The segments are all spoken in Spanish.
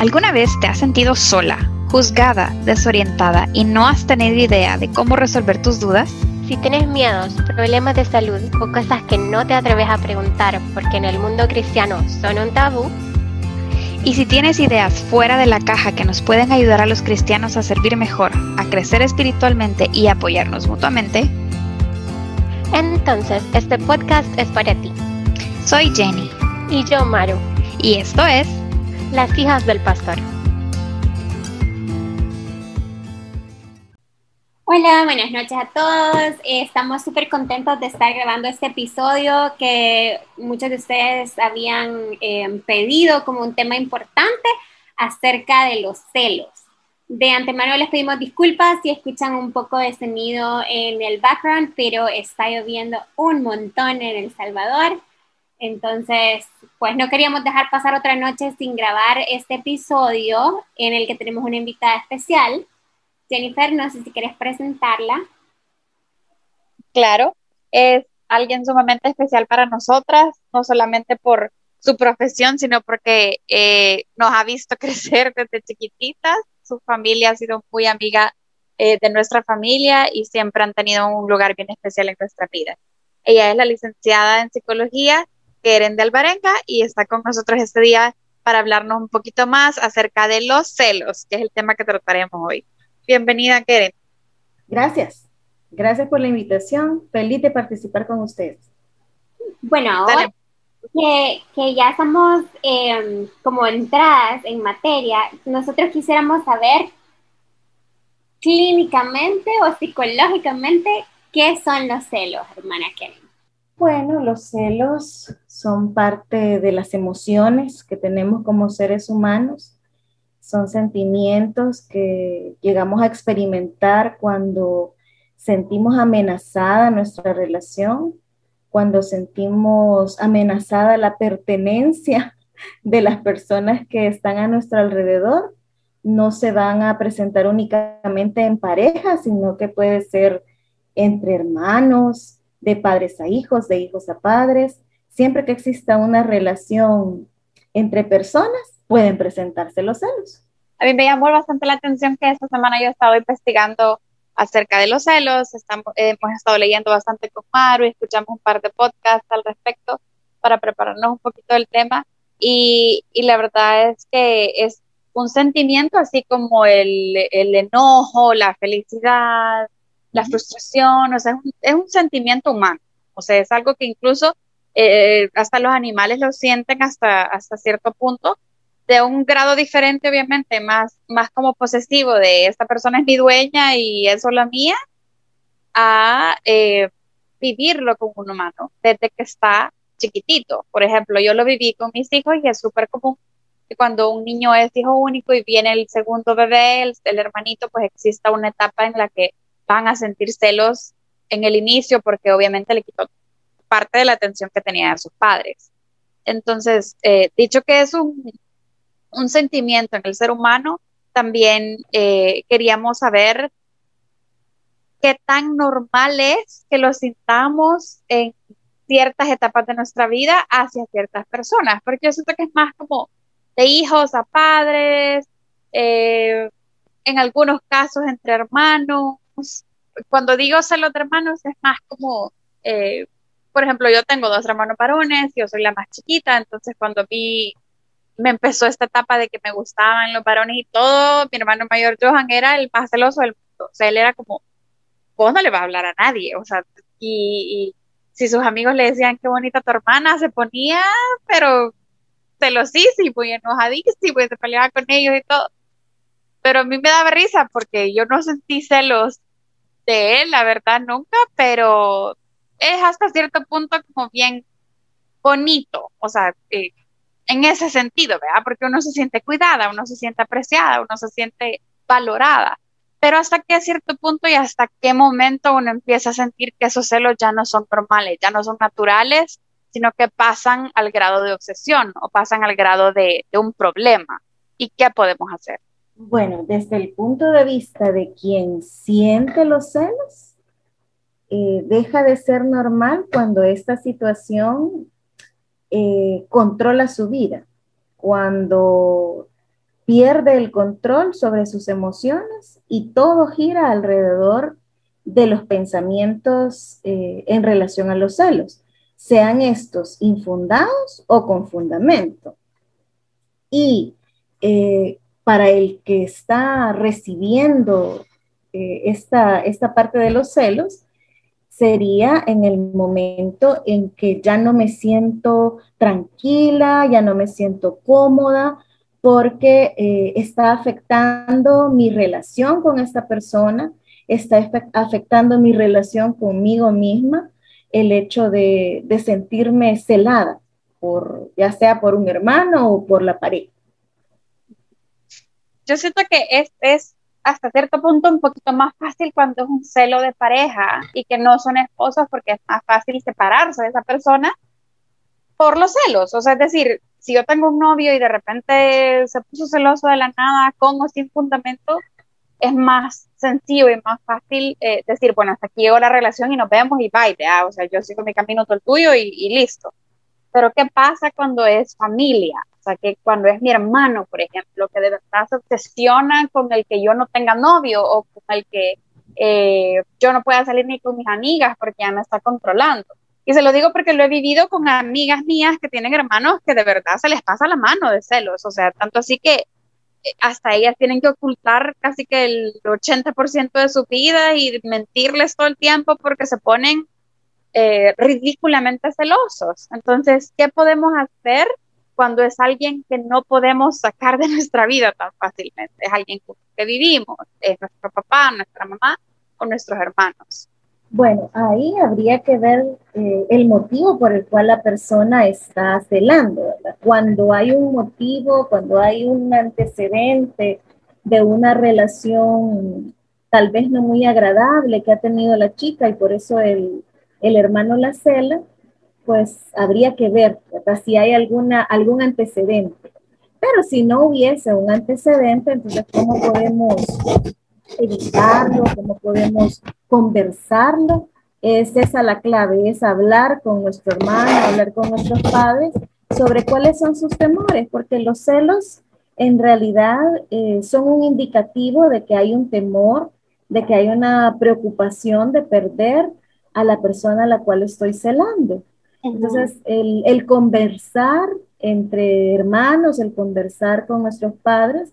¿Alguna vez te has sentido sola, juzgada, desorientada y no has tenido idea de cómo resolver tus dudas? Si tienes miedos, problemas de salud o cosas que no te atreves a preguntar porque en el mundo cristiano son un tabú, y si tienes ideas fuera de la caja que nos pueden ayudar a los cristianos a servir mejor, a crecer espiritualmente y apoyarnos mutuamente, entonces este podcast es para ti. Soy Jenny. Y yo, Maru. Y esto es Las hijas del pastor. Hola, buenas noches a todos. Estamos súper contentos de estar grabando este episodio que muchos de ustedes habían eh, pedido como un tema importante acerca de los celos. De antemano les pedimos disculpas si escuchan un poco de sonido en el background, pero está lloviendo un montón en El Salvador. Entonces, pues no queríamos dejar pasar otra noche sin grabar este episodio en el que tenemos una invitada especial. Jennifer, no sé si quieres presentarla. Claro, es alguien sumamente especial para nosotras, no solamente por su profesión, sino porque eh, nos ha visto crecer desde chiquititas. Su familia ha sido muy amiga eh, de nuestra familia y siempre han tenido un lugar bien especial en nuestra vida. Ella es la licenciada en psicología Keren de Alvarenga y está con nosotros este día para hablarnos un poquito más acerca de los celos, que es el tema que trataremos hoy. Bienvenida, Keren. Gracias. Gracias por la invitación. Feliz de participar con ustedes. Bueno, ahora que, que, ya estamos em, como entradas en materia, nosotros quisiéramos saber clínicamente o psicológicamente qué son los celos, hermana Keren. Bueno, los celos son parte de las emociones que tenemos como seres humanos son sentimientos que llegamos a experimentar cuando sentimos amenazada nuestra relación, cuando sentimos amenazada la pertenencia de las personas que están a nuestro alrededor. No se van a presentar únicamente en pareja, sino que puede ser entre hermanos, de padres a hijos, de hijos a padres. Siempre que exista una relación entre personas, pueden presentarse los celos. A mí me llamó bastante la atención que esta semana yo he estado investigando acerca de los celos, estamos, hemos estado leyendo bastante con Maru y escuchamos un par de podcasts al respecto para prepararnos un poquito del tema y, y la verdad es que es un sentimiento así como el, el enojo, la felicidad, la frustración, o sea, es un, es un, sentimiento humano, o sea, es algo que incluso eh, hasta los animales lo sienten hasta, hasta cierto punto, de un grado diferente, obviamente, más, más como posesivo de esta persona es mi dueña y es solo mía, a eh, vivirlo con un humano desde que está chiquitito. Por ejemplo, yo lo viví con mis hijos y es súper común que cuando un niño es hijo único y viene el segundo bebé, el, el hermanito, pues exista una etapa en la que van a sentir celos en el inicio porque obviamente le quitó parte de la atención que tenía a sus padres. Entonces, eh, dicho que es un, un, sentimiento en el ser humano, también eh, queríamos saber qué tan normal es que lo sintamos en ciertas etapas de nuestra vida hacia ciertas personas, porque yo siento que es más como de hijos a padres, eh, en algunos casos entre hermanos. Cuando digo celos de hermanos es más como por ejemplo, yo tengo dos hermanos varones, yo soy la más chiquita, entonces cuando vi, me empezó esta etapa de que me gustaban los varones y todo, mi hermano mayor Johan era el más celoso del mundo, o sea, él era como, vos no le vas a hablar a nadie, o sea, y, si sus amigos le decían qué bonita tu hermana, se ponía, pero celosísimo y enojadísimo y se peleaba con ellos y todo. Pero a mí me daba risa porque yo no sentí celos de él, la verdad, nunca, pero es hasta cierto punto como bien bonito, o sea, eh, en ese sentido, ¿verdad? Porque uno se siente cuidada, uno se siente apreciada, uno se siente valorada. Pero hasta qué cierto punto y hasta qué momento uno empieza a sentir que esos celos ya no son normales, ya no son naturales, sino que pasan al grado de obsesión o pasan al grado de, de un problema. ¿Y qué podemos hacer? Bueno, desde el punto de vista de quien siente los celos, eh, deja de ser normal cuando esta situación eh, controla su vida, cuando pierde el control sobre sus emociones y todo gira alrededor de los pensamientos eh, en relación a los celos, sean estos infundados o con fundamento. Y para el que está recibiendo esta, esta parte de los celos, sería en el momento en que ya no me siento tranquila, ya no me siento cómoda, porque eh, está afectando mi relación con esta persona, está afectando mi relación conmigo misma, el hecho de, sentirme celada, por, ya sea por un hermano o por la pareja. Yo siento que es, es hasta cierto punto un poquito más fácil cuando es un celo de pareja y que no son esposos porque es más fácil separarse de esa persona por los celos. O sea, es decir, si yo tengo un novio y de repente se puso celoso de la nada, con o sin fundamento, es más sencillo y más fácil eh, decir, bueno, hasta aquí llegó la relación y nos vemos y bye, o sea, yo sigo mi camino, todo el tuyo y, listo. Pero ¿qué pasa cuando es familia? Sea, que cuando es mi hermano, por ejemplo, que de verdad se obsesiona con el que yo no tenga novio o con el que eh, yo no pueda salir ni con mis amigas porque ya me está controlando. Y se lo digo porque lo he vivido con amigas mías que tienen hermanos que de verdad se les pasa la mano de celos. O sea, tanto así que eh, hasta ellas tienen que ocultar casi que el 80% de su vida y mentirles todo el tiempo porque se ponen eh, ridículamente celosos. Entonces, ¿qué podemos hacer cuando es alguien que no podemos sacar de nuestra vida tan fácilmente? Es alguien con que vivimos, es nuestro papá, nuestra mamá o nuestros hermanos. Bueno, ahí habría que ver eh, el motivo por el cual la persona está celando. Cuando hay un motivo, cuando hay un antecedente de una relación tal vez no muy agradable que ha tenido la chica y por eso el, hermano la cela, pues habría que ver si hay alguna, algún antecedente. Pero si no hubiese un antecedente, entonces, ¿cómo podemos evitarlo, cómo podemos conversarlo. Es esa la clave, es hablar con nuestro hermano, hablar con nuestros padres sobre cuáles son sus temores, porque los celos en realidad eh, son un indicativo de que hay un temor, de que hay una preocupación de perder a la persona a la cual estoy celando. Entonces, el, el, conversar entre hermanos, el conversar con nuestros padres,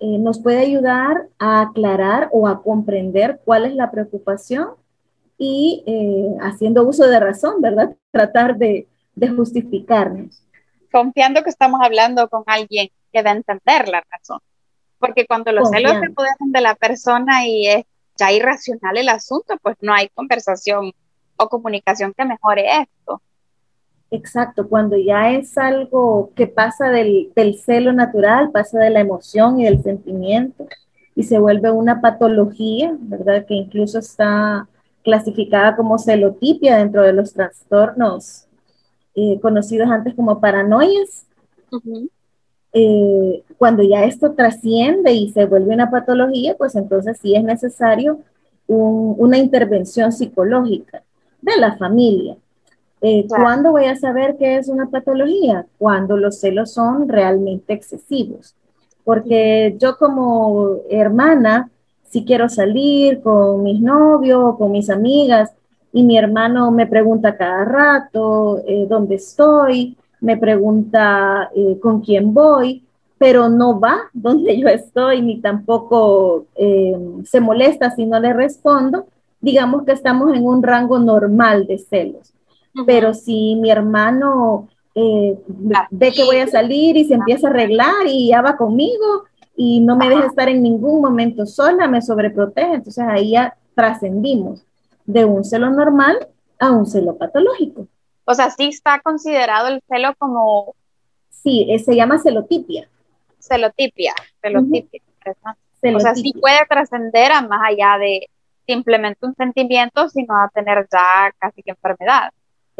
eh, nos puede ayudar a aclarar o a comprender cuál es la preocupación y eh, haciendo uso de razón, ¿verdad? Tratar de, de, justificarnos. Confiando que estamos hablando con alguien que va a entender la razón. Porque cuando los celos se apoderan de la persona y es ya irracional el asunto, pues no hay conversación o comunicación que mejore esto. Exacto, cuando ya es algo que pasa del, celo natural, pasa de la emoción y del sentimiento y se vuelve una patología, ¿verdad? Que incluso está clasificada como celotipia dentro de los trastornos eh, conocidos antes como paranoias. Eh, cuando ya esto trasciende y se vuelve una patología, pues entonces sí es necesario una intervención psicológica de la familia eh, ¿Cuándo voy a saber que es una patología? Cuando los celos son realmente excesivos. Porque yo como hermana, si quiero salir con mis novios o con mis amigas y mi hermano me pregunta cada rato eh, dónde estoy, me pregunta eh, con quién voy, pero no va donde yo estoy ni tampoco se molesta si no le respondo, digamos que estamos en un rango normal de celos pero si mi hermano eh, ve que voy a salir y se empieza a arreglar y ya va conmigo y no me deja estar en ningún momento sola, me sobreprotege, entonces ahí ya trascendimos de un celo normal a un celo patológico. O sea, sí está considerado el celo como... Sí, eh, se llama celotipia. Celotipia, celotipia. O sea, sí puede trascender a más allá de simplemente un sentimiento, sino a tener ya casi que enfermedad.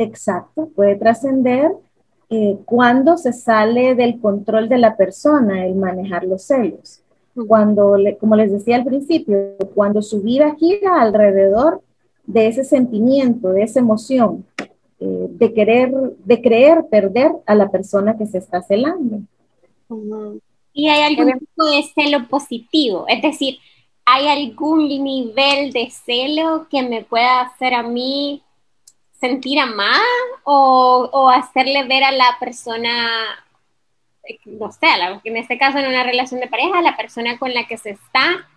Exacto, puede trascender eh, cuando se sale del control de la persona el manejar los celos. Cuando, como les decía al principio, cuando su vida gira alrededor de ese sentimiento, de esa emoción, eh, de querer, de creer perder a la persona que se está celando. ¿Y hay algún tipo de celo positivo? Es decir, ¿hay algún nivel de celo que me pueda hacer a mí sentir amada o, o hacerle ver a la persona, no sé, en este caso en una relación de pareja, la persona con la que se está,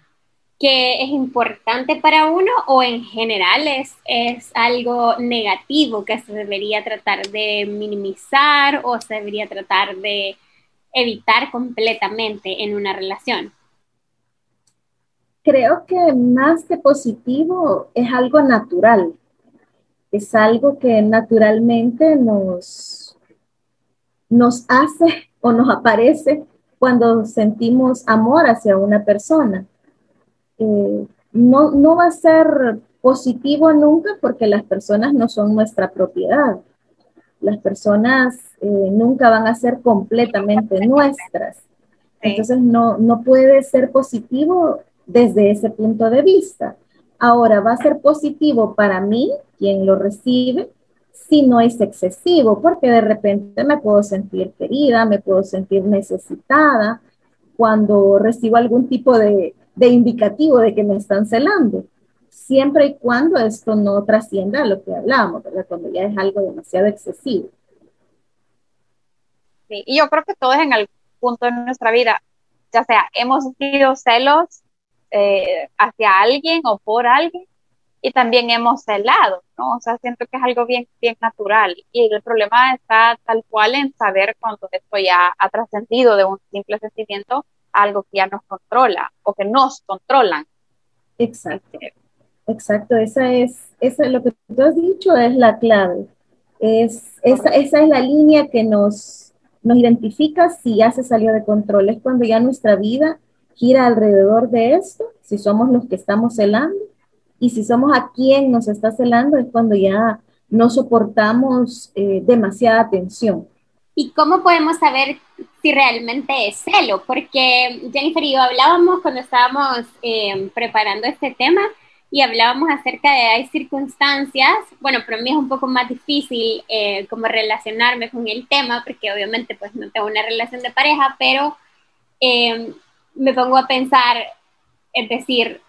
que es importante para uno o en general es, es algo negativo que se debería tratar de minimizar o se debería tratar de evitar completamente en una relación? Creo que más que positivo es algo natural, es algo que naturalmente nos, nos hace o nos aparece cuando sentimos amor hacia una persona. Eh, no, no va a ser positivo nunca porque las personas no son nuestra propiedad. Las personas eh, nunca van a ser completamente nuestras. Entonces no, no puede ser positivo desde ese punto de vista. Ahora, va a ser positivo para mí, quien lo recibe, si no es excesivo, porque de repente me puedo sentir querida, me puedo sentir necesitada cuando recibo algún tipo de, de indicativo de que me están celando, siempre y cuando esto no trascienda a lo que hablamos, ¿verdad? Cuando ya es algo demasiado excesivo. Sí, y yo creo que todos en algún punto de nuestra vida, ya sea hemos sentido celos eh, hacia alguien o por alguien y también hemos celado, ¿no? O sea, siento que es algo bien, bien natural. Y el problema está tal cual en saber cuando esto ya ha trascendido de un simple sentimiento a algo que ya nos controla o que nos controlan. Exacto, exacto, esa es, esa, lo que tú has dicho es la clave, es, esa, esa es la línea que nos, nos identifica si ya se salió de control, es cuando ya nuestra vida gira alrededor de esto, si somos los que estamos celando, y si somos a quien nos está celando, es cuando ya no soportamos eh, demasiada tensión. ¿Y cómo podemos saber si realmente es celo? Porque Jennifer y yo hablábamos cuando estábamos eh, preparando este tema y hablábamos acerca de hay circunstancias, bueno, para mí es un poco más difícil eh, como relacionarme con el tema, porque obviamente pues no tengo una relación de pareja, pero me pongo a pensar, es decir,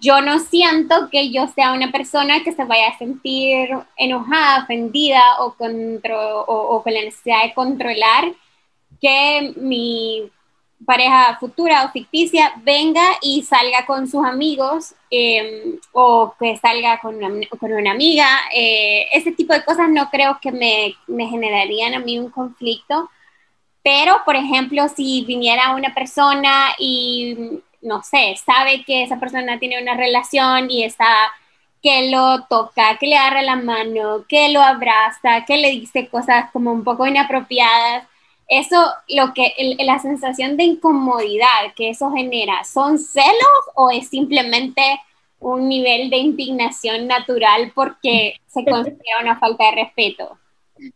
yo no siento que yo sea una persona que se vaya a sentir enojada, ofendida o, o, con la necesidad de controlar que mi pareja futura o ficticia venga y salga con sus amigos em, o que salga con una, con una amiga. Eh, ese tipo de cosas no creo que me, me generarían a mí un conflicto pero, por ejemplo, si viniera una persona y, no sé, sabe que esa persona tiene una relación y está que lo toca, que le agarra la mano, que lo abraza, que le dice cosas como un poco inapropiadas, eso, lo que, la sensación de incomodidad que eso genera, ¿son celos o es simplemente un nivel de indignación natural porque se considera una falta de respeto?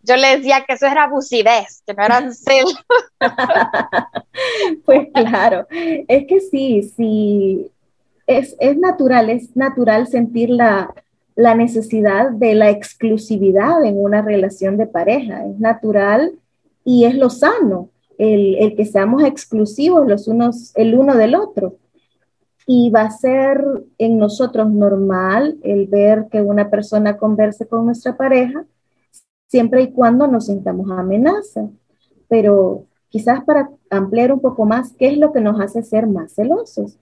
Yo le decía que eso era abusividad, que no eran celos. pues claro, es que sí, sí, es, natural, es natural sentir la, necesidad de la exclusividad en una relación de pareja, es natural y es lo sano, el, el, que seamos exclusivos los unos, el uno del otro. Y va a ser en nosotros normal el ver que una persona converse con nuestra pareja siempre y cuando nos sintamos amenaza. Pero quizás para ampliar un poco más, ¿qué es lo que nos hace ser más celosos?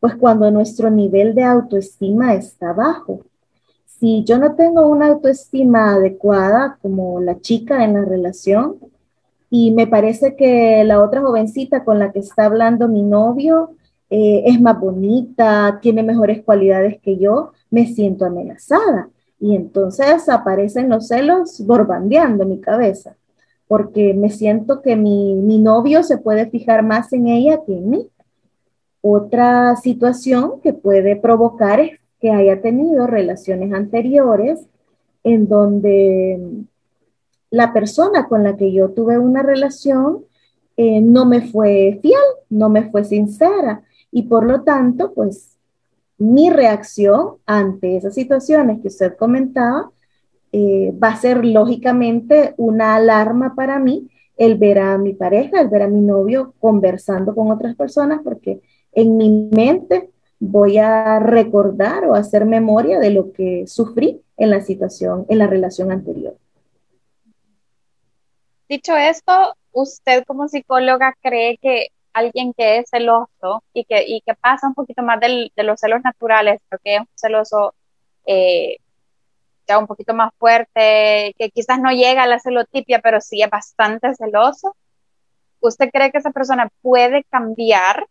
Pues cuando nuestro nivel de autoestima está bajo. Si yo no tengo una autoestima adecuada como la chica en la relación y me parece que la otra jovencita con la que está hablando mi novio eh, es más bonita, tiene mejores cualidades que yo, me siento amenazada y entonces aparecen los celos borbandeando mi cabeza, porque me siento que mi, novio se puede fijar más en ella que en mí. Otra situación que puede provocar es que haya tenido relaciones anteriores en donde la persona con la que yo tuve una relación eh, no me fue fiel, no me fue sincera y por lo tanto, pues mi reacción ante esas situaciones que usted comentaba eh, va a ser lógicamente una alarma para mí el ver a mi pareja, el ver a mi novio conversando con otras personas, porque en mi mente voy a recordar o hacer memoria de lo que sufrí en la situación, en la relación anterior. Dicho esto, ¿usted como psicóloga cree que alguien que es celoso y que, y que pasa un poquito más del, de los celos naturales, porque es un celoso eh, ya un poquito más fuerte, que quizás no llega a la celotipia, pero sí es bastante celoso, ¿usted cree que esa persona puede cambiar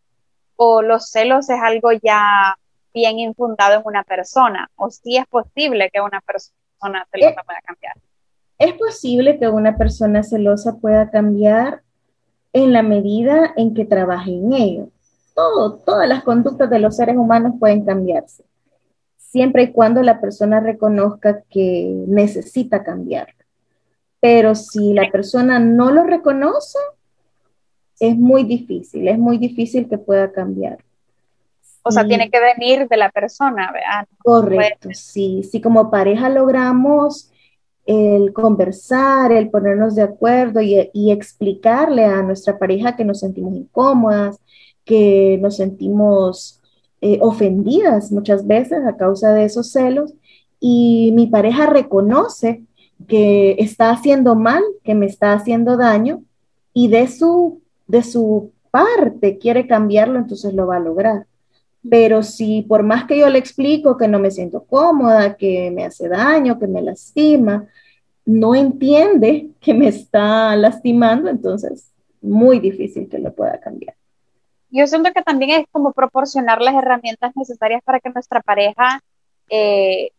o los celos es algo ya bien infundado en una persona? ¿O sí es posible que una persona celosa pueda cambiar? Es posible que una persona celosa pueda cambiar en la medida en que trabaje en ello. Todo, todas las conductas de los seres humanos pueden cambiarse siempre y cuando la persona reconozca que necesita cambiar. Pero si la persona no lo reconoce, es muy difícil, es muy difícil que pueda cambiar. O sea, tiene que venir de la persona, ¿verdad? Correcto, sí. Si como pareja logramos el conversar, el ponernos de acuerdo y, explicarle a nuestra pareja que nos sentimos incómodas, que nos sentimos eh, ofendidas muchas veces a causa de esos celos y mi pareja reconoce que está haciendo mal, que me está haciendo daño y de su, de su parte quiere cambiarlo, entonces lo va a lograr. Pero si por más que yo le explico que no me siento cómoda, que me hace daño, que me lastima, no entiende que me está lastimando, entonces muy difícil que lo pueda cambiar. Yo siento que también es como proporcionar las herramientas necesarias para que nuestra pareja, eh,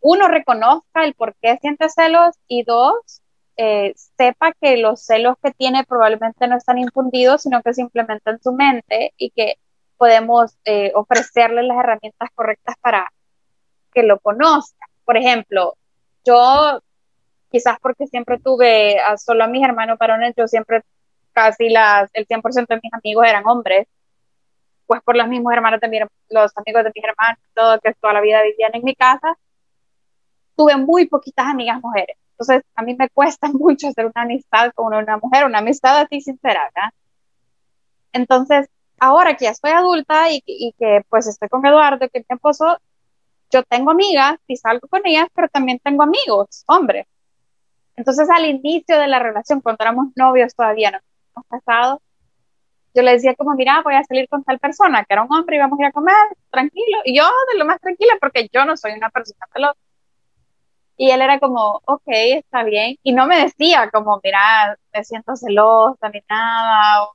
uno, reconozca el por qué siente celos y dos, eh, sepa que los celos que tiene probablemente no están infundidos, sino que simplemente en su mente y que podemos eh, ofrecerle las herramientas correctas para que lo conozca. Por ejemplo, yo quizás porque siempre tuve a solo a mis hermanos varones, yo siempre casi las, el 100% de mis amigos eran hombres, pues por los mismos hermanos de los amigos de mis hermanos, todo, que toda la vida vivían en mi casa, tuve muy poquitas amigas mujeres. Entonces, a mí me cuesta mucho hacer una amistad con una mujer, una amistad así sincera, ¿verdad? Entonces, ahora que ya estoy adulta y, y, que pues estoy con Eduardo, que es mi esposo, yo tengo amigas y salgo con ellas, pero también tengo amigos, hombres. Entonces, al inicio de la relación, cuando éramos novios todavía, no pasado, yo le decía como, mira, voy a salir con tal persona, que era un hombre, y vamos a ir a comer, tranquilo, y yo de lo más tranquila, porque yo no soy una persona celosa. Y él era como, ok, está bien, y no me decía como, mira, me siento celosa ni nada,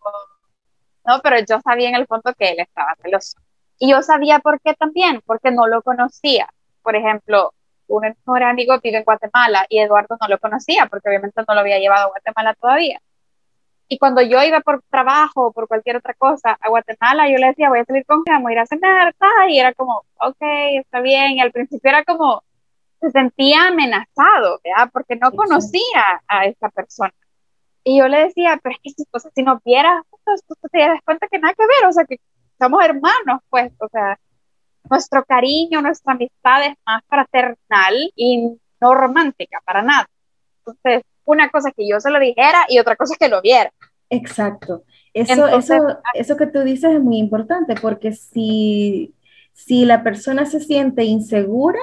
no, pero yo sabía en el fondo que él estaba celoso. Y yo sabía por qué también, porque no lo conocía. Por ejemplo, un mejor amigo vive en Guatemala y Eduardo no lo conocía porque obviamente no lo había llevado a Guatemala todavía. Y cuando yo iba por trabajo o por cualquier otra cosa a Guatemala, yo le decía, voy a salir con Cam, voy a ir a cenar, y era como, ok, está bien. Y al principio era como, se sentía amenazado, ¿verdad? Porque no conocía a esa persona. Y yo le decía, pero es que si, o sea, si nos vieras, pues, tú te das cuenta que nada que ver, o sea, que somos hermanos, pues, o sea, nuestro cariño, nuestra amistad es más fraternal y no romántica, para nada. Entonces, una cosa que yo se lo dijera y otra cosa que lo viera. Exacto. Eso, eso, ah, eso que tú dices es muy importante porque si, si la persona se siente insegura,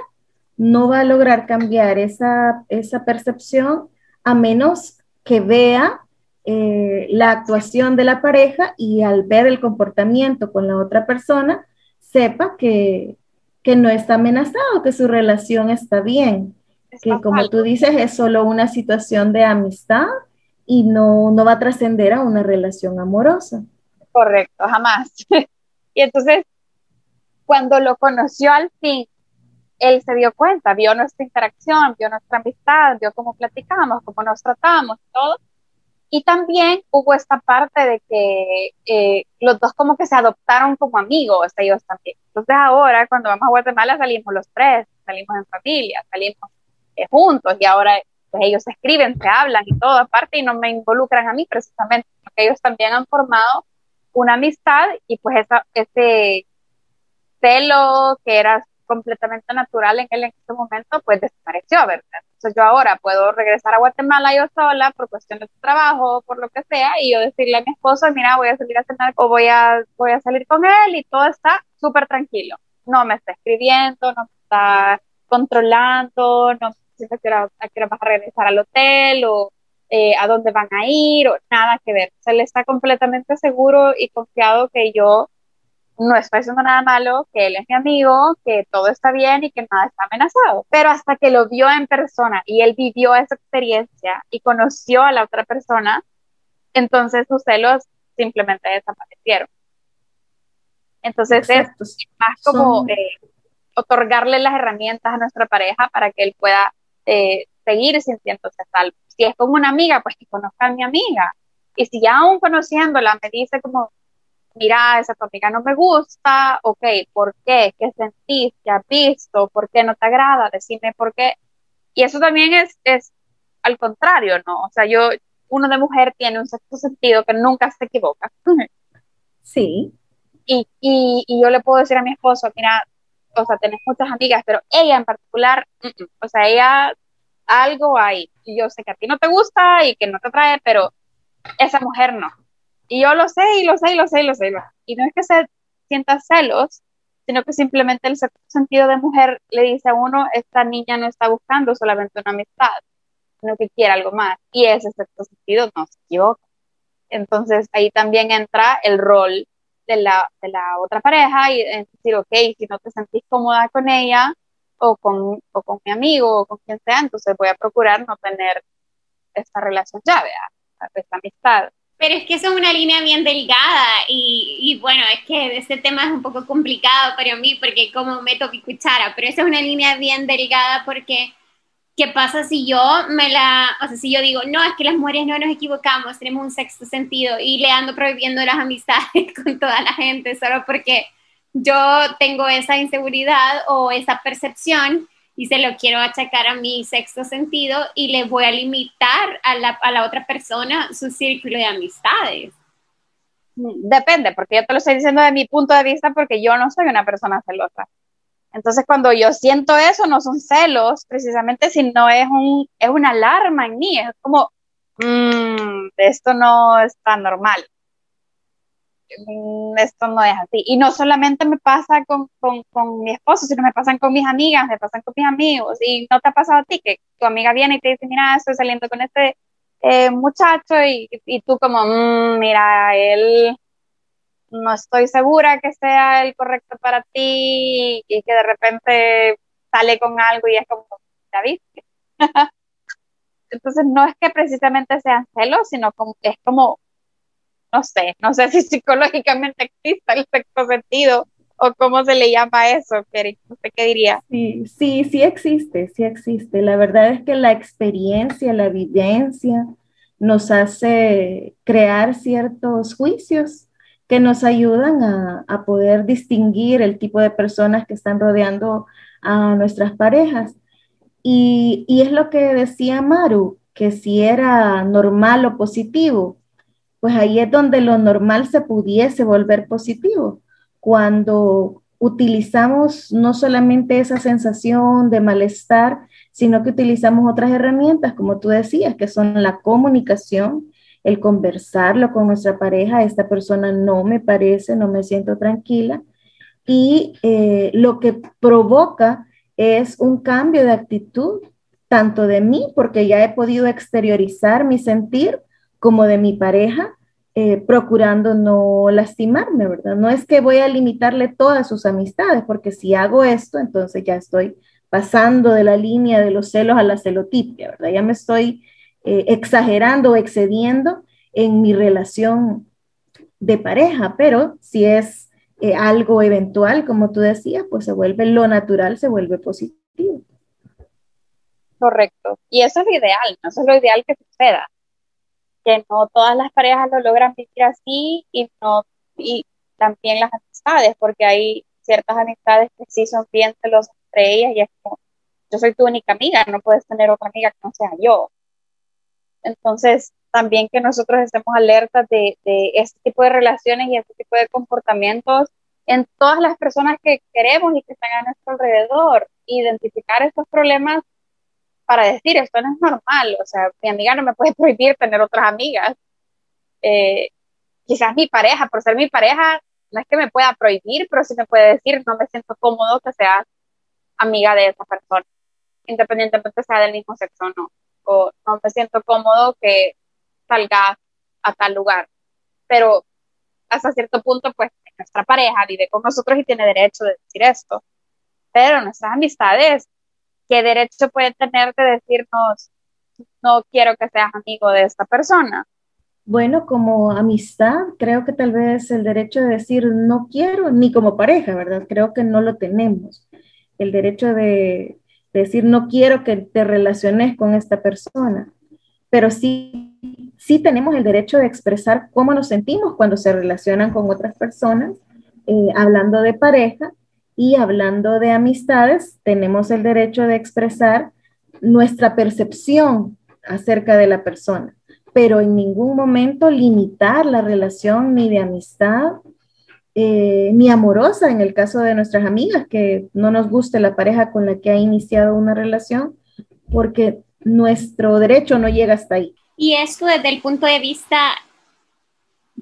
no va a lograr cambiar esa, esa percepción a menos que vea eh, la actuación de la pareja y al ver el comportamiento con la otra persona, sepa que, que no está amenazado, que su relación está bien que como tú dices es solo una situación de amistad y no, no va a trascender a una relación amorosa. Correcto, jamás. y entonces, cuando lo conoció al fin, él se dio cuenta, vio nuestra interacción, vio nuestra amistad, vio cómo platicamos, cómo nos tratamos, todo. Y también hubo esta parte de que eh, los dos como que se adoptaron como amigos, ellos también. Entonces ahora cuando vamos a Guatemala salimos los tres, salimos en familia, salimos juntos y ahora pues ellos se escriben, se hablan y todo aparte y no me involucran a mí precisamente, porque ellos también han formado una amistad y pues esa, ese celo que era completamente natural en él ese momento, pues desapareció, ¿verdad? Entonces yo ahora puedo regresar a Guatemala yo sola por cuestiones de trabajo, por lo que sea, y yo decirle a mi esposo, mira, voy a salir a cenar o voy a, voy a salir con él y todo está súper tranquilo. No me está escribiendo, no me está controlando, no dice a qué hora vas a regresar al hotel o eh, a dónde van a ir o nada que ver. O sea, él está completamente seguro y confiado que yo no estoy haciendo nada malo, que él es mi amigo, que todo está bien y que nada está amenazado. Pero hasta que lo vio en persona y él vivió esa experiencia y conoció a la otra persona, entonces sus celos simplemente desaparecieron. Entonces es más como eh, otorgarle las herramientas a nuestra pareja para que él pueda eh, seguir sintiéndose salvo. Si es como una amiga, pues que conozca a mi amiga. Y si ya aún conociéndola me dice como, mira, esa tu amiga no me gusta, ok, ¿por qué? ¿Qué sentís? ¿Qué has visto? ¿Por qué no te agrada? Decime por qué. Y eso también es, es al contrario, ¿no? O sea, yo, uno de mujer tiene un sexto sentido que nunca se equivoca. Sí. Y, y, y yo le puedo decir a mi esposo, mira, o sea, tenés muchas amigas, pero ella en particular, o sea, ella algo hay. Y yo sé que a ti no te gusta y que no te atrae, pero esa mujer no. Y yo lo sé y lo sé y lo sé y lo sé. Y no es que se sienta celos, sino que simplemente el sentido de mujer le dice a uno, esta niña no está buscando solamente una amistad, sino que quiere algo más. Y ese sexto sentido no se equivoca. Entonces ahí también entra el rol de la, de la otra pareja y decir, ok, si no te sentís cómoda con ella o con, o con mi amigo o con quien sea, entonces voy a procurar no tener esta relación ya, esta amistad. Pero es que eso es una línea bien delgada y, y, bueno, es que este tema es un poco complicado para mí porque como meto mi cuchara, pero esa es una línea bien delgada porque ¿qué pasa si yo me la, o sea, si yo digo, no, es que las mujeres no nos equivocamos, tenemos un sexto sentido y le ando prohibiendo las amistades con toda la gente solo porque yo tengo esa inseguridad o esa percepción y se lo quiero achacar a mi sexto sentido y le voy a limitar a la, a la otra persona su círculo de amistades. Depende, porque yo te lo estoy diciendo de mi punto de vista porque yo no soy una persona celosa. Entonces, cuando yo siento eso, no son celos, precisamente, sino es, un, es una alarma en mí. Es como, mmm, esto no está normal. Mm, esto no es así. Y no solamente me pasa con, con, con, mi esposo, sino me pasan con mis amigas, me pasan con mis amigos. Y no te ha pasado a ti que tu amiga viene y te dice, mira, estoy saliendo con este eh, muchacho y, y, tú como, mmm, mira, él no estoy segura que sea el correcto para ti y que de repente sale con algo y es como, ¿ya viste? Entonces no es que precisamente sean celos, sino como, es como, no sé, no sé si psicológicamente existe el sexto sentido o cómo se le llama eso, ¿usted qué diría? Sí, sí, sí existe, sí existe. La verdad es que la experiencia, la evidencia nos hace crear ciertos juicios que nos ayudan a, poder distinguir el tipo de personas que están rodeando a nuestras parejas. Y, y, es lo que decía Maru, que si era normal o positivo, pues ahí es donde lo normal se pudiese volver positivo, cuando utilizamos no solamente esa sensación de malestar, sino que utilizamos otras herramientas, como tú decías, que son la comunicación, el conversarlo con nuestra pareja, esta persona no me parece, no me siento tranquila, y eh, lo que provoca es un cambio de actitud, tanto de mí, porque ya he podido exteriorizar mi sentir, como de mi pareja, eh, procurando no lastimarme, ¿verdad? No es que voy a limitarle todas sus amistades, porque si hago esto, entonces ya estoy pasando de la línea de los celos a la celotipia, ¿verdad? Ya me estoy eh, exagerando o excediendo en mi relación de pareja, pero si es eh, algo eventual, como tú decías, pues se vuelve lo natural, se vuelve positivo. Correcto. Y eso es lo ideal, ¿no? Eso es lo ideal que suceda. Que no todas las parejas lo logran vivir así y no y también las amistades, porque hay ciertas amistades que sí son bien celosas entre ellas y es como, yo soy tu única amiga, no puedes tener otra amiga que no sea yo. Entonces, también que nosotros estemos alertas de, este tipo de relaciones y este tipo de comportamientos en todas las personas que queremos y que están a nuestro alrededor, identificar estos problemas para decir, esto no es normal, o sea, mi amiga no me puede prohibir tener otras amigas. Eh, quizás mi pareja, por ser mi pareja, no es que me pueda prohibir, pero sí me puede decir, no me siento cómodo que seas amiga de esa persona, independientemente sea del mismo sexo o no. O no me siento cómodo que salga a tal lugar. Pero hasta cierto punto, pues nuestra pareja vive con nosotros y tiene derecho de decir esto. Pero nuestras amistades, ¿qué derecho puede tener de decirnos, no quiero que seas amigo de esta persona? Bueno, como amistad, creo que tal vez el derecho de decir no quiero, ni como pareja, ¿verdad? Creo que no lo tenemos. El derecho de decir no quiero que te relaciones con esta persona, pero sí, sí tenemos el derecho de expresar cómo nos sentimos cuando se relacionan con otras personas, eh, hablando de pareja y hablando de amistades, tenemos el derecho de expresar nuestra percepción acerca de la persona pero en ningún momento limitar la relación ni de amistad eh, ni amorosa en el caso de nuestras amigas, que no nos guste la pareja con la que ha iniciado una relación, porque nuestro derecho no llega hasta ahí. Y esto desde el punto de vista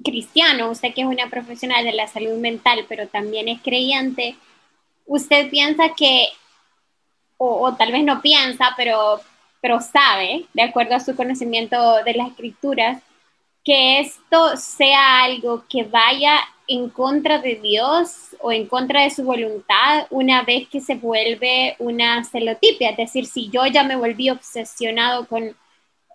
cristiano, usted que es una profesional de la salud mental, pero también es creyente, usted piensa que, o, tal vez no piensa, pero pero sabe, de acuerdo a su conocimiento de las escrituras, que esto sea algo que vaya en contra de Dios o en contra de su voluntad una vez que se vuelve una celotipia. Es decir, si yo ya me volví obsesionado con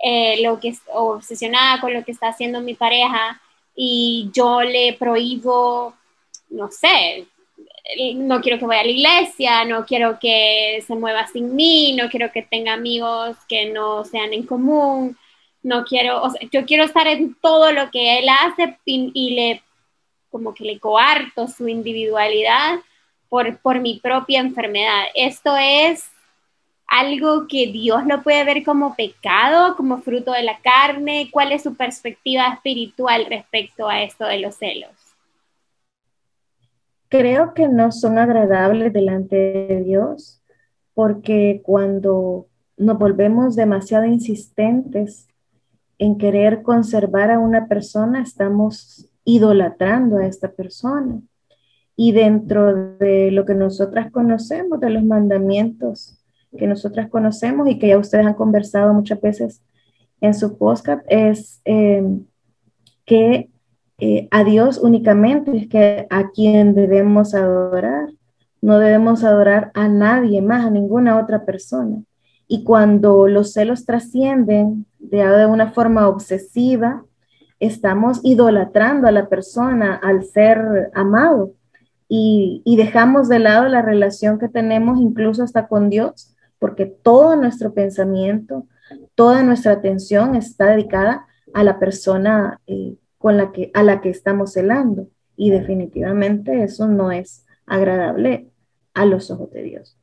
eh, lo que, obsesionada con lo que está haciendo mi pareja y yo le prohíbo, no sé, no quiero que vaya a la iglesia, no quiero que se mueva sin mí, no quiero que tenga amigos que no sean en común, no quiero, o sea, yo quiero estar en todo lo que él hace y, le, como que le coarto su individualidad por, por mi propia enfermedad. Esto es algo que Dios lo puede ver como pecado, como fruto de la carne. ¿Cuál es su perspectiva espiritual respecto a esto de los celos? Creo que no son agradables delante de Dios, porque cuando nos volvemos demasiado insistentes en querer conservar a una persona, estamos idolatrando a esta persona. Y dentro de lo que nosotras conocemos, de los mandamientos que nosotras conocemos y que ya ustedes han conversado muchas veces en su podcast, es eh, que eh, a Dios únicamente es que a quien debemos adorar. No debemos adorar a nadie más, a ninguna otra persona. Y cuando los celos trascienden de, una forma obsesiva, estamos idolatrando a la persona al ser amado y, y, dejamos de lado la relación que tenemos incluso hasta con Dios, porque todo nuestro pensamiento, toda nuestra atención está dedicada a la persona eh, con la que, a la que estamos celando. Y definitivamente eso no es agradable a los ojos de Dios.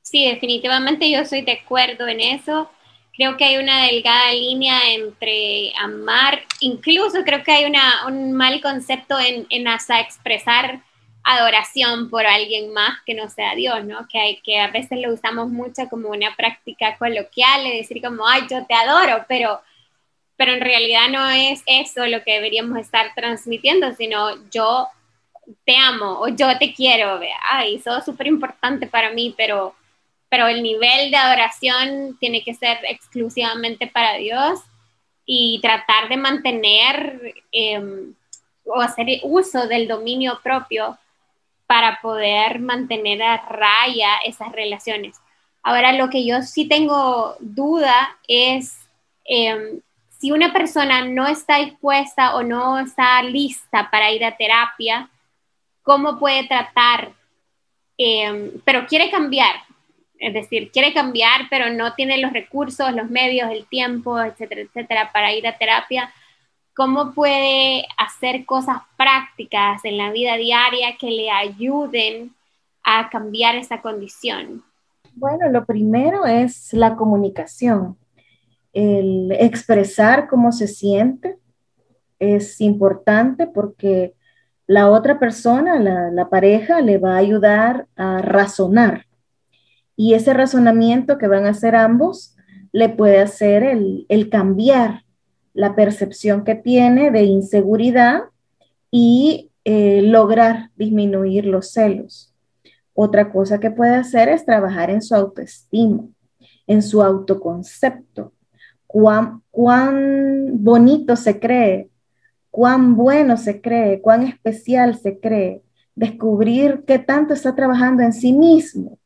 Sí, definitivamente yo soy de acuerdo en eso. Creo que hay una delgada línea entre amar, incluso creo que hay una, un mal concepto en, en hasta expresar adoración por alguien más que no sea Dios, ¿no? Que, que a veces lo usamos mucho como una práctica coloquial, de decir como, ay, yo te adoro, pero, pero en realidad no es eso lo que deberíamos estar transmitiendo, sino yo te amo o yo te quiero, ay, eso es súper importante para mí, pero, pero el nivel de adoración tiene que ser exclusivamente para Dios y tratar de mantener em, o hacer uso del dominio propio para poder mantener a raya esas relaciones. Ahora, lo que yo sí tengo duda es em, si una persona no está dispuesta o no está lista para ir a terapia, ¿cómo puede tratar? Em, pero quiere cambiar, es decir, quiere cambiar, pero no tiene los recursos, los medios, el tiempo, etcétera, etcétera, para ir a terapia cómo puede hacer cosas prácticas en la vida diaria que le ayuden a cambiar esa condición? Bueno, lo primero es la comunicación, el expresar cómo se siente, es importante porque la otra persona, la, pareja, le va a ayudar a razonar. Y ese razonamiento que van a hacer ambos le puede hacer el, cambiar la percepción que tiene de inseguridad y eh, lograr disminuir los celos. Otra cosa que puede hacer es trabajar en su autoestima, en su autoconcepto. Cuán, cuán bonito se cree, cuán bueno se cree, cuán especial se cree. Descubrir qué tanto está trabajando en sí mismo.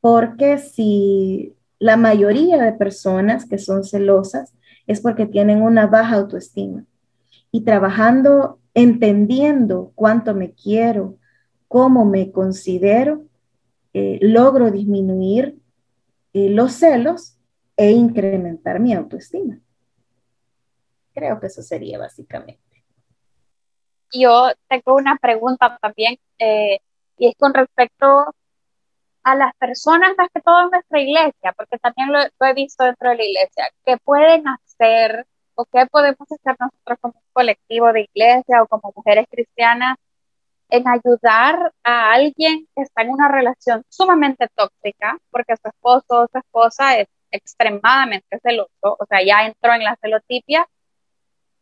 Porque si la mayoría de personas que son celosas es porque tienen una baja autoestima. Y trabajando, entendiendo cuánto me quiero, cómo me considero, eh, logro disminuir eh, los celos e incrementar mi autoestima. Creo que eso sería básicamente. Yo tengo una pregunta también, eh, y es con respecto a las personas, más que todo en nuestra iglesia, porque también lo, he visto dentro de la iglesia, que pueden hacer o qué podemos hacer nosotros como colectivo de iglesia o como mujeres cristianas en ayudar a alguien que está en una relación sumamente tóxica, porque su esposo o su esposa es extremadamente celoso, o sea, ya entró en la celotipia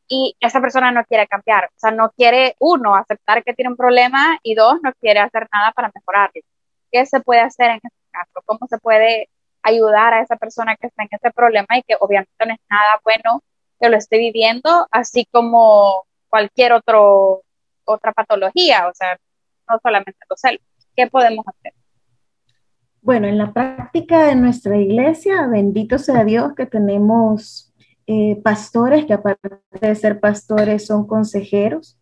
y esa persona no quiere cambiar, o sea, no quiere, uno, aceptar que tiene un problema y dos, no quiere hacer nada para mejorarlo. ¿Qué se puede hacer en este caso? ¿Cómo se puede ayudar a esa persona que está en ese problema y que obviamente no es nada bueno que lo esté viviendo, así como cualquier otro, otra patología, o sea, no solamente los celos. ¿Qué podemos hacer? Bueno, en la práctica de nuestra iglesia, bendito sea Dios que tenemos eh, pastores que aparte de ser pastores son consejeros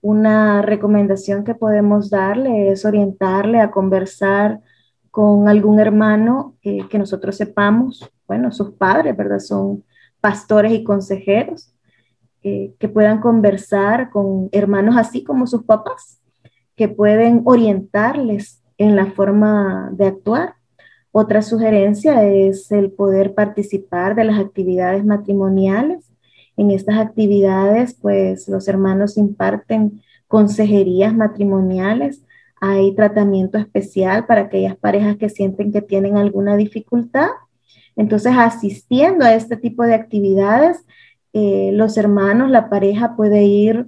una recomendación que podemos darle es orientarle a conversar con algún hermano que nosotros sepamos, bueno, sus padres, ¿verdad? Son pastores y consejeros, eh, que puedan conversar con hermanos así como sus papás, que pueden orientarles en la forma de actuar. Otra sugerencia es el poder participar de las actividades matrimoniales en estas actividades, pues los hermanos imparten consejerías matrimoniales, hay tratamiento especial para aquellas parejas que sienten que tienen alguna dificultad. Entonces, asistiendo a este tipo de actividades, eh, los hermanos, la pareja puede ir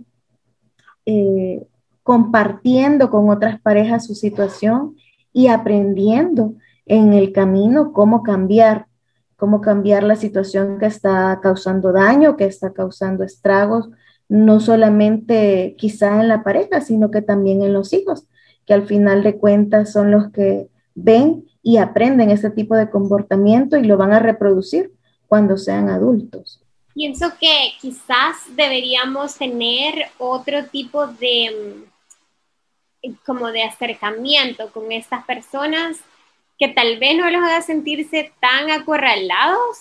eh, compartiendo con otras parejas su situación y aprendiendo en el camino cómo cambiar cómo cambiar la situación que está causando daño, que está causando estragos, no solamente quizá en la pareja, sino que también en los hijos, que al final de cuentas son los que ven y aprenden ese tipo de comportamiento y lo van a reproducir cuando sean adultos. Pienso que quizás deberíamos tener otro tipo de mm, como de acercamiento con estas personas que tal vez no los haga sentirse tan acorralados,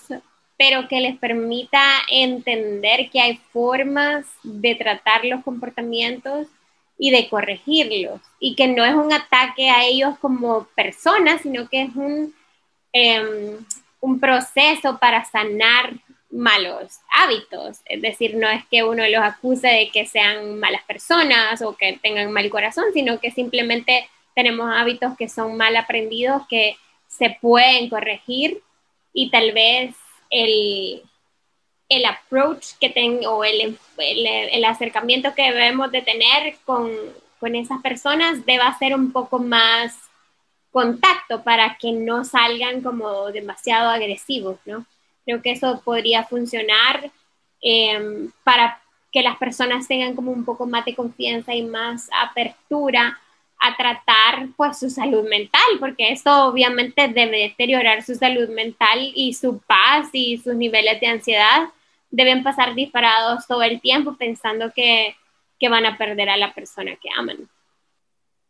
pero que les permita entender que hay formas de tratar los comportamientos y de corregirlos, y que no es un ataque a ellos como personas, sino que es un, em, un proceso para sanar malos hábitos. Es decir, no es que uno los acuse de que sean malas personas o que tengan mal corazón, sino que simplemente tenemos hábitos que son mal aprendidos que se pueden corregir y tal vez el, el approach que tengo el, el, acercamiento que debemos de tener con, con esas personas deba ser un poco más contacto para que no salgan como demasiado agresivos, ¿no? Creo que eso podría funcionar em, para que las personas tengan como un poco más de confianza y más apertura a tratar pues su salud mental, porque esto obviamente debe deteriorar su salud mental y su paz y sus niveles de ansiedad deben pasar disparados todo el tiempo pensando que, que van a perder a la persona que aman.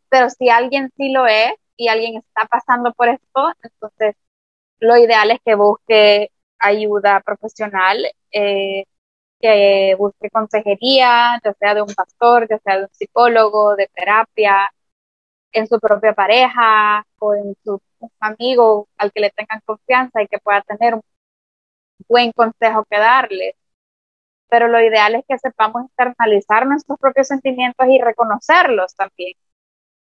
Pero si alguien sí lo es y alguien está pasando por esto, entonces lo ideal es que busque ayuda profesional, eh, que busque consejería, ya sea de un pastor, ya sea de un psicólogo, de terapia, en su propia pareja o en su amigo al que le tengan confianza y que pueda tener un buen consejo que darles. pero lo ideal es que sepamos externalizar nuestros propios sentimientos y reconocerlos también.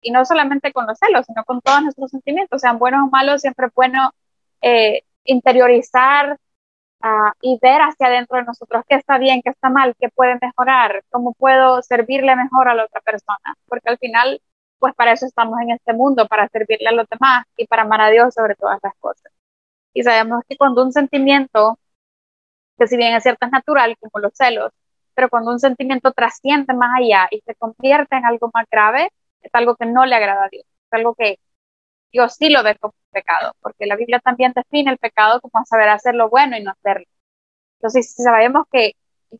Y no solamente conocerlos, sino con todos nuestros sentimientos, sean buenos o malos, siempre es bueno eh, interiorizar ah, y ver hacia adentro de nosotros qué está bien, qué está mal, qué puede mejorar, cómo puedo servirle mejor a la otra persona, porque al final, pues para eso estamos en este mundo, para servirle a los demás y para amar a Dios sobre todas las cosas. Y sabemos que cuando un sentimiento que si bien es cierto es natural, como los celos, pero cuando un sentimiento trasciende más allá y se convierte en algo más grave, es algo que no le agrada a Dios, es algo que Dios sí lo ve como pecado, porque la Biblia también define el pecado como saber hacer lo bueno y no hacerlo. Entonces, si sabemos que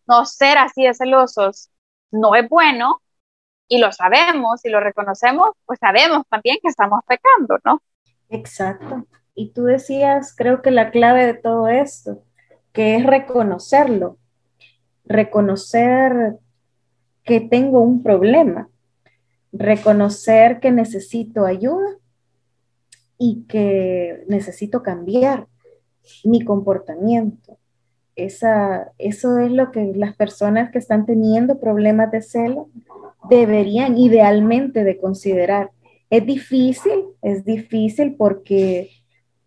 no ser así de celosos no es bueno, y lo sabemos y lo reconocemos, pues sabemos también que estamos pecando, ¿no? Exacto. Y tú decías, creo que la clave de todo esto que es reconocerlo, reconocer que tengo un problema, reconocer que necesito ayuda y que necesito cambiar mi comportamiento. Esa, eso es lo que las personas que están teniendo problemas de celo deberían idealmente de considerar. Es difícil, es difícil porque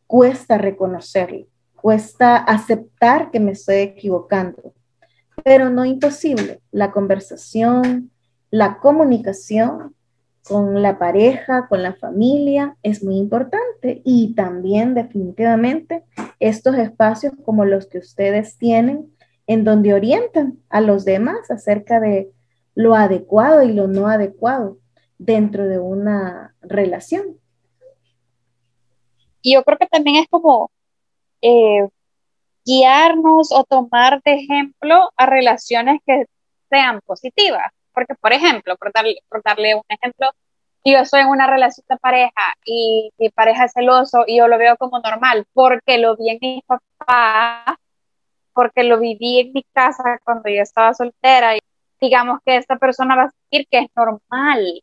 cuesta reconocerlo cuesta aceptar que me estoy equivocando, pero no imposible. La conversación, la comunicación con la pareja, con la familia es muy importante y también definitivamente estos espacios como los que ustedes tienen en donde orientan a los demás acerca de lo adecuado y lo no adecuado dentro de una relación. Y yo creo que también es como eh, guiarnos o tomar de ejemplo a relaciones que sean positivas. Porque, por ejemplo, por darle, un ejemplo, yo soy en una relación de pareja y mi pareja es celoso y yo lo veo como normal porque lo vi en mi papá, porque lo viví en mi casa cuando yo estaba soltera, y digamos que esta persona va a decir que es normal,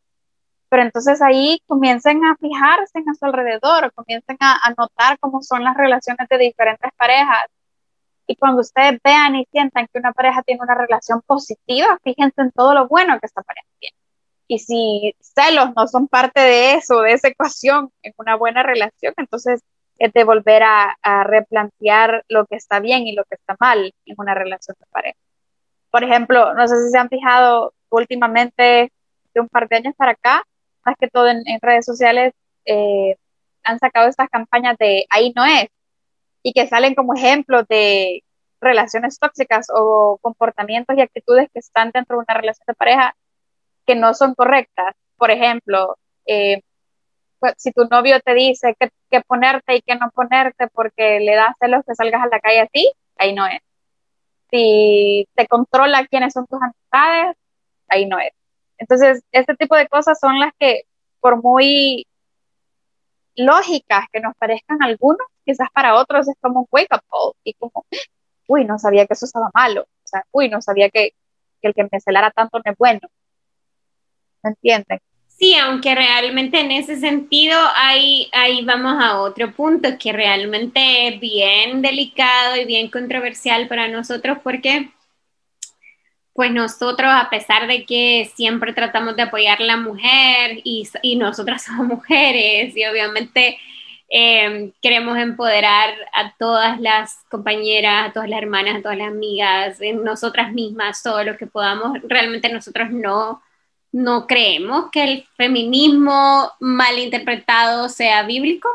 pero entonces ahí comiencen a fijarse en su alrededor, comiencen a, notar cómo son las relaciones de diferentes parejas. Y cuando ustedes vean y sientan que una pareja tiene una relación positiva, fíjense en todo lo bueno que esta pareja tiene. Y si celos no son parte de eso, de esa ecuación en una buena relación, entonces es de volver a, a replantear lo que está bien y lo que está mal en una relación de pareja. Por ejemplo, no sé si se han fijado últimamente, de un par de años para acá, más que todo en, redes sociales, eh, han sacado estas campañas de ahí no es, y que salen como ejemplos de relaciones tóxicas o comportamientos y actitudes que están dentro de una relación de pareja que no son correctas. Por ejemplo, eh, pues, si tu novio te dice que, ponerte y que no ponerte porque le da celos que salgas a la calle así, ahí no es. Si te controla quiénes son tus amistades, ahí no es. Entonces, este tipo de cosas son las que, por muy lógicas que nos parezcan algunos, quizás para otros es como un wake-up call y como, uy, no sabía que eso estaba malo, o sea, uy, no sabía que, el que me celara tanto no es bueno. ¿Me entienden? Sí, aunque realmente en ese sentido ahí, ahí vamos a otro punto que realmente es bien delicado y bien controversial para nosotros porque pues nosotros, a pesar de que siempre tratamos de apoyar a la mujer y, y nosotras somos mujeres y obviamente em, queremos empoderar a todas las compañeras, a todas las hermanas, a todas las amigas, nosotras mismas, todo lo que podamos, realmente nosotros no, no creemos que el feminismo mal interpretado sea bíblico.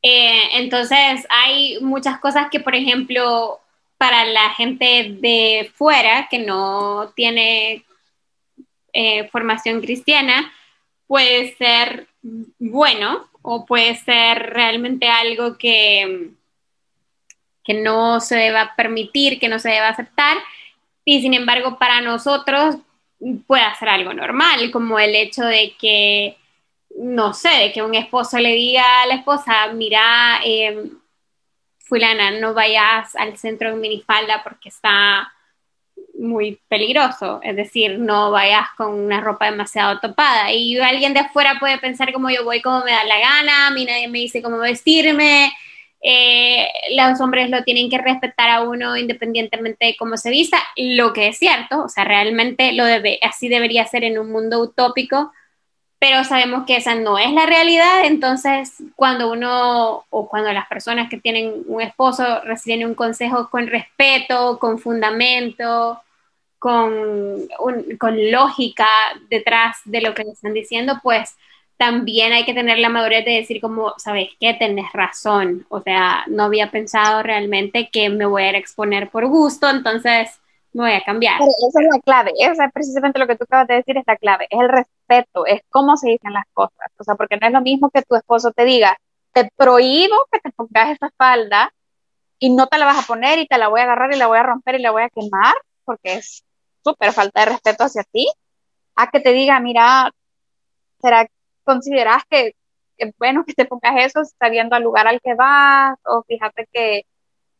Eh, entonces hay muchas cosas que, por ejemplo, para la gente de fuera que no tiene eh, formación cristiana, puede ser bueno o puede ser realmente algo que, que no se deba permitir, que no se deba aceptar, y sin embargo para nosotros puede ser algo normal, como el hecho de que, no sé, de que un esposo le diga a la esposa, mira, eh, fulana, no vayas al centro en minifalda porque está muy peligroso, es decir, no vayas con una ropa demasiado topada. Y alguien de afuera puede pensar como yo voy como me da la gana, a mí nadie me dice cómo vestirme, eh, los hombres lo tienen que respetar a uno independientemente de cómo se vista, lo que es cierto, o sea, realmente lo debe, así debería ser en un mundo utópico, pero sabemos que esa no es la realidad, entonces cuando uno o cuando las personas que tienen un esposo reciben un consejo con respeto, con fundamento, con, con lógica detrás de lo que le están diciendo, pues también hay que tener la madurez de decir como, ¿sabes qué? Tenés razón. O sea, no había pensado realmente que me voy a exponer por gusto, entonces me voy a cambiar. esa es la clave, esa es precisamente lo que tú acabas de decir, es la clave, es el respeto, es cómo se dicen las cosas. O sea, porque no es lo mismo que tu esposo te diga, te prohíbo que te pongas esa falda y no te la vas a poner y te la voy a agarrar y la voy a romper y la voy a quemar, porque es súper falta de respeto hacia ti, a que te diga, mira, ¿será que consideras que, es bueno que te pongas eso sabiendo al lugar al que vas o fíjate que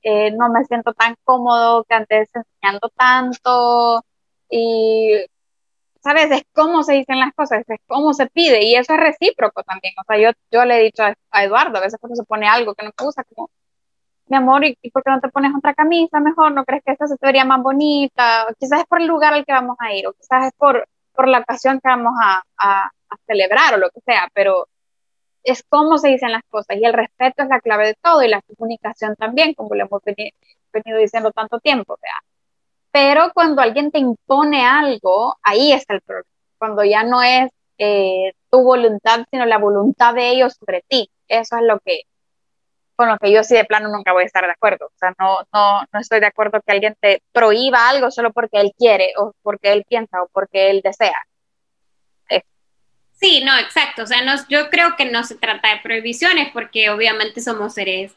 eh, no me siento tan cómodo que antes enseñando tanto y sabes es cómo se dicen las cosas es cómo se pide y eso es recíproco también o sea yo, yo le he dicho a, Eduardo a veces cuando se pone algo que no me gusta como mi amor, ¿y, por qué no te pones otra camisa mejor? ¿No crees que esta se te vería más bonita? quizás es por el lugar al que vamos a ir, o quizás es por, por la ocasión que vamos a, celebrar o lo que sea, pero es cómo se dicen las cosas y el respeto es la clave de todo y la comunicación también, como lo hemos venido, diciendo tanto tiempo. Pero cuando alguien te impone algo, ahí está el problema. Cuando ya no es eh, tu voluntad, sino la voluntad de ellos sobre ti. Eso es lo que, con lo que yo sí de plano nunca voy a estar de acuerdo. O sea, no, no, no estoy de acuerdo que alguien te prohíba algo solo porque él quiere o porque él piensa o porque él desea. Sí, no, exacto. O sea, no, yo creo que no se trata de prohibiciones porque obviamente somos seres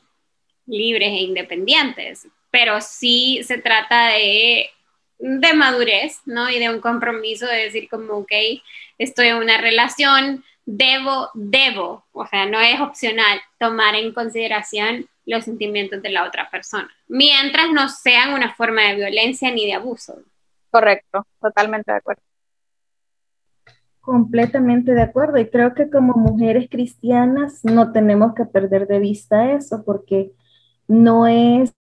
libres e independientes, pero sí se trata de, de madurez, ¿no? Y de un compromiso de decir como, ok, estoy en una relación, debo, debo, o sea, no es opcional tomar en consideración los sentimientos de la otra persona, mientras no sean una forma de violencia ni de abuso. Correcto, totalmente de acuerdo. Completamente de acuerdo y creo que como mujeres cristianas no tenemos que perder de vista eso porque no es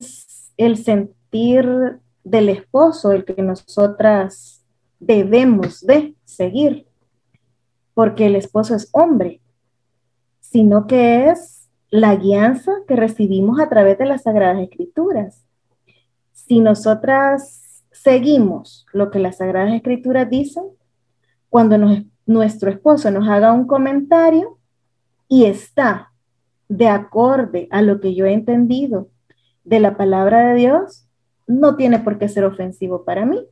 el sentir del esposo el que nosotras debemos de seguir porque el esposo es hombre, sino que es la guianza que recibimos a través de las Sagradas Escrituras. Si nosotras seguimos lo que las Sagradas Escrituras dicen, cuando nos nuestro esposo nos haga un comentario y está de acorde a lo que yo he entendido de la palabra de Dios, no tiene por qué ser ofensivo para mí.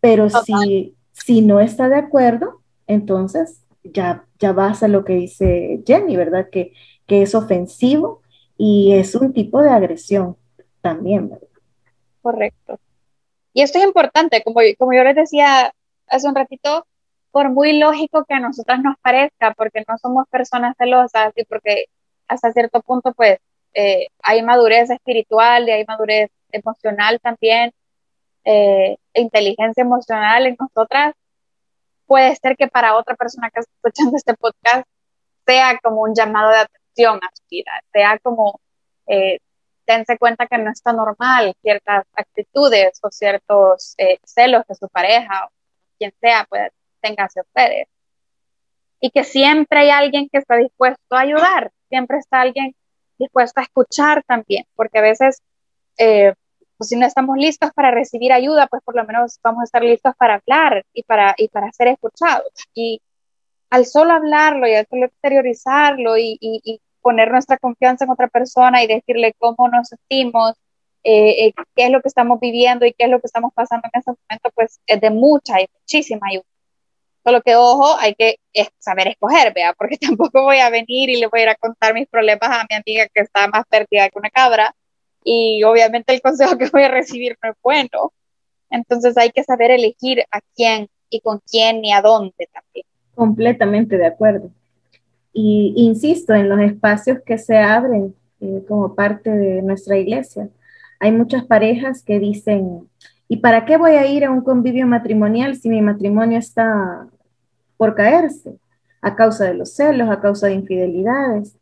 Pero si, si no está de acuerdo, entonces ya, ya vas a lo que dice Jenny, ¿verdad? Que, que es ofensivo y es un tipo de agresión también, ¿verdad? Correcto. Y esto es importante, como, como yo les decía hace un ratito, por muy lógico que a nosotras nos parezca, porque no somos personas celosas y porque hasta cierto punto pues eh, hay madurez espiritual y hay madurez emocional también, eh, e inteligencia emocional en nosotras, puede ser que para otra persona que está escuchando este podcast sea como un llamado de atención a su vida, sea como eh, cuenta que no está normal ciertas actitudes o ciertos eh, celos de su pareja o quien sea puede hacia ustedes. Y que siempre hay alguien que está dispuesto a ayudar, siempre está alguien dispuesto a escuchar también, porque a veces, eh, pues si no estamos listos para recibir ayuda, pues por lo menos vamos a estar listos para hablar y para, y para ser escuchados. Y al solo hablarlo y al solo exteriorizarlo y, y, poner nuestra confianza en otra persona y decirle cómo nos sentimos, eh, eh, qué es lo que estamos viviendo y qué es lo que estamos pasando en ese momento, pues es de mucha y muchísima ayuda. Solo que, ojo, hay que saber escoger, vea, porque tampoco voy a venir y le voy a ir a contar mis problemas a mi amiga que está más perdida que una cabra. Y obviamente el consejo que voy a recibir no es bueno. Entonces hay que saber elegir a quién y con quién y a dónde también. Completamente de acuerdo. Y insisto, en los espacios que se abren eh, como parte de nuestra iglesia, hay muchas parejas que dicen, ¿Y para qué voy a ir a un convivio matrimonial si mi matrimonio está por caerse? A causa de los celos, a causa de infidelidades.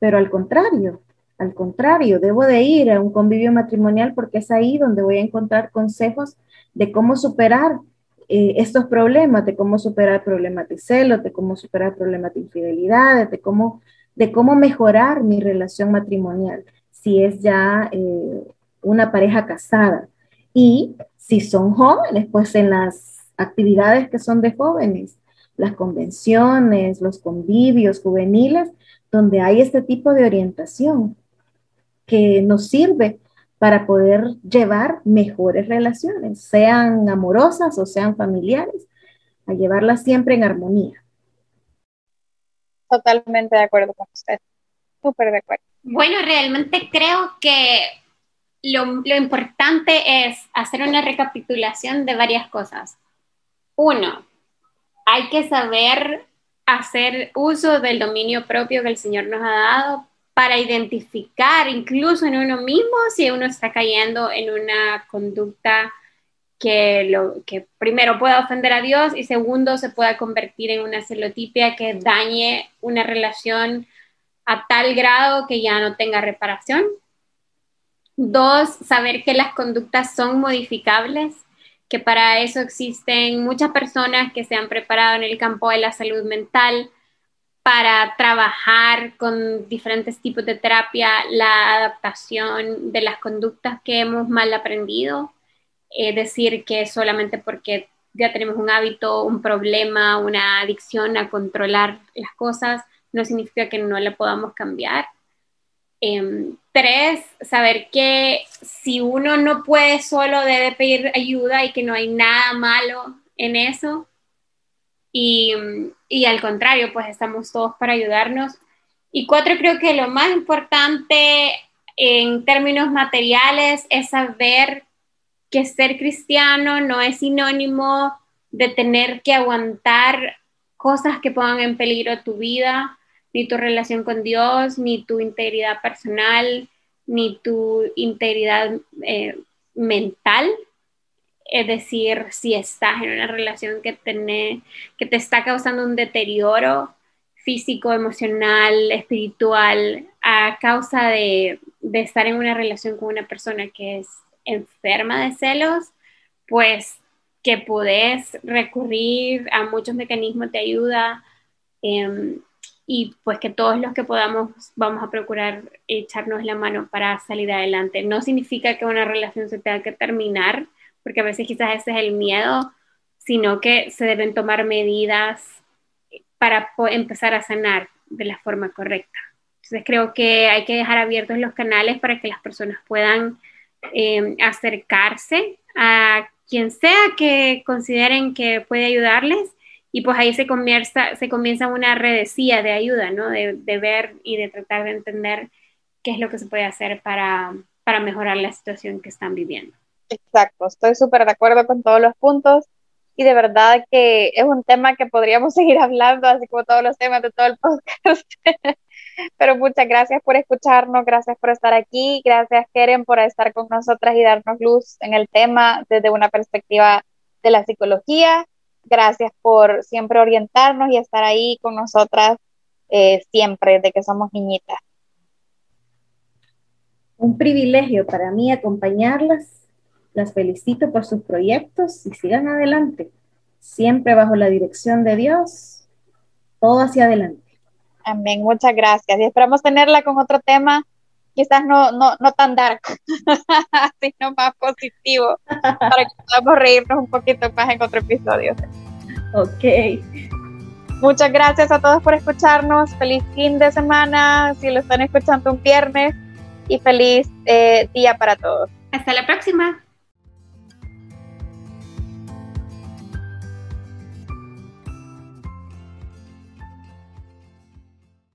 Pero al contrario, Al contrario, debo de ir a un convivio matrimonial porque es ahí donde voy a encontrar consejos de cómo superar eh, estos problemas, de cómo superar problemas de celos, de cómo superar problemas de infidelidad, de cómo, de cómo mejorar mi relación matrimonial, si es ya eh, una pareja casada. Y si son jóvenes, pues en las actividades que son de jóvenes, las convenciones, los convivios juveniles, donde hay este tipo de orientación que nos sirve para poder llevar mejores relaciones, sean amorosas o sean familiares, a llevarlas siempre en armonía. Totalmente de acuerdo con usted, súper de acuerdo. Bueno, realmente creo que lo, lo importante es hacer una recapitulación de varias cosas. Uno, hay que saber hacer uso del dominio propio que el Señor nos ha dado para identificar incluso en uno mismo si uno está cayendo en una conducta que, primero pueda ofender a Dios y segundo se pueda convertir en una celotipia que dañe una relación a tal grado que ya no tenga reparación. Dos, saber que las conductas son modificables, que para eso existen muchas personas que se han preparado en el campo de la salud mental, para trabajar con diferentes tipos de terapia la adaptación de las conductas que hemos mal aprendido. Es decir, que solamente porque ya tenemos un hábito, un problema, una adicción a controlar las cosas, no significa que no la podamos cambiar. Em, tres, saber que si uno no puede solo debe pedir ayuda y que no hay nada malo en eso. Y, y al contrario, pues estamos todos para ayudarnos. Y cuatro, creo que lo más importante en términos materiales es saber que ser cristiano no es sinónimo de tener que aguantar cosas que pongan en peligro tu vida, ni tu relación con Dios, ni tu integridad personal, ni tu integridad eh, mental. Es decir, si estás en una relación que, que te está causando un deterioro físico, emocional, espiritual, a causa de, de estar en una relación con una persona que es enferma de celos, pues que podés recurrir a muchos mecanismos de ayuda em, y pues que todos los que podamos vamos a procurar echarnos la mano para salir adelante. No significa que una relación se tenga que terminar, porque a veces quizás ese es el miedo, sino que se deben tomar medidas para empezar a sanar de la forma correcta. Entonces creo que hay que dejar abiertos los canales para que las personas puedan eh, acercarse a quien sea que consideren que puede ayudarles y pues ahí se comienza, se comienza una redecía de ayuda, ¿no? De, de, ver y de tratar de entender qué es lo que se puede hacer para, para mejorar la situación que están viviendo. Exacto, estoy súper de acuerdo con todos los puntos y de verdad que es un tema que podríamos seguir hablando, así como todos los temas de todo el podcast. Pero muchas gracias por escucharnos, gracias por estar aquí, gracias Keren por estar con nosotras y darnos luz en el tema desde una perspectiva de la psicología. Gracias por siempre orientarnos y estar ahí con nosotras eh, siempre, de que somos niñitas. Un privilegio para mí acompañarlas las felicito por sus proyectos y sigan adelante, siempre bajo la dirección de Dios, todo hacia adelante. Amén, muchas gracias. Y esperamos tenerla con otro tema, quizás no, no, no tan dark, sino más positivo, para que podamos reírnos un poquito más en otro episodio. Ok. Muchas gracias a todos por escucharnos. Feliz fin de semana, si lo están escuchando un viernes, y feliz eh, día para todos. Hasta la próxima.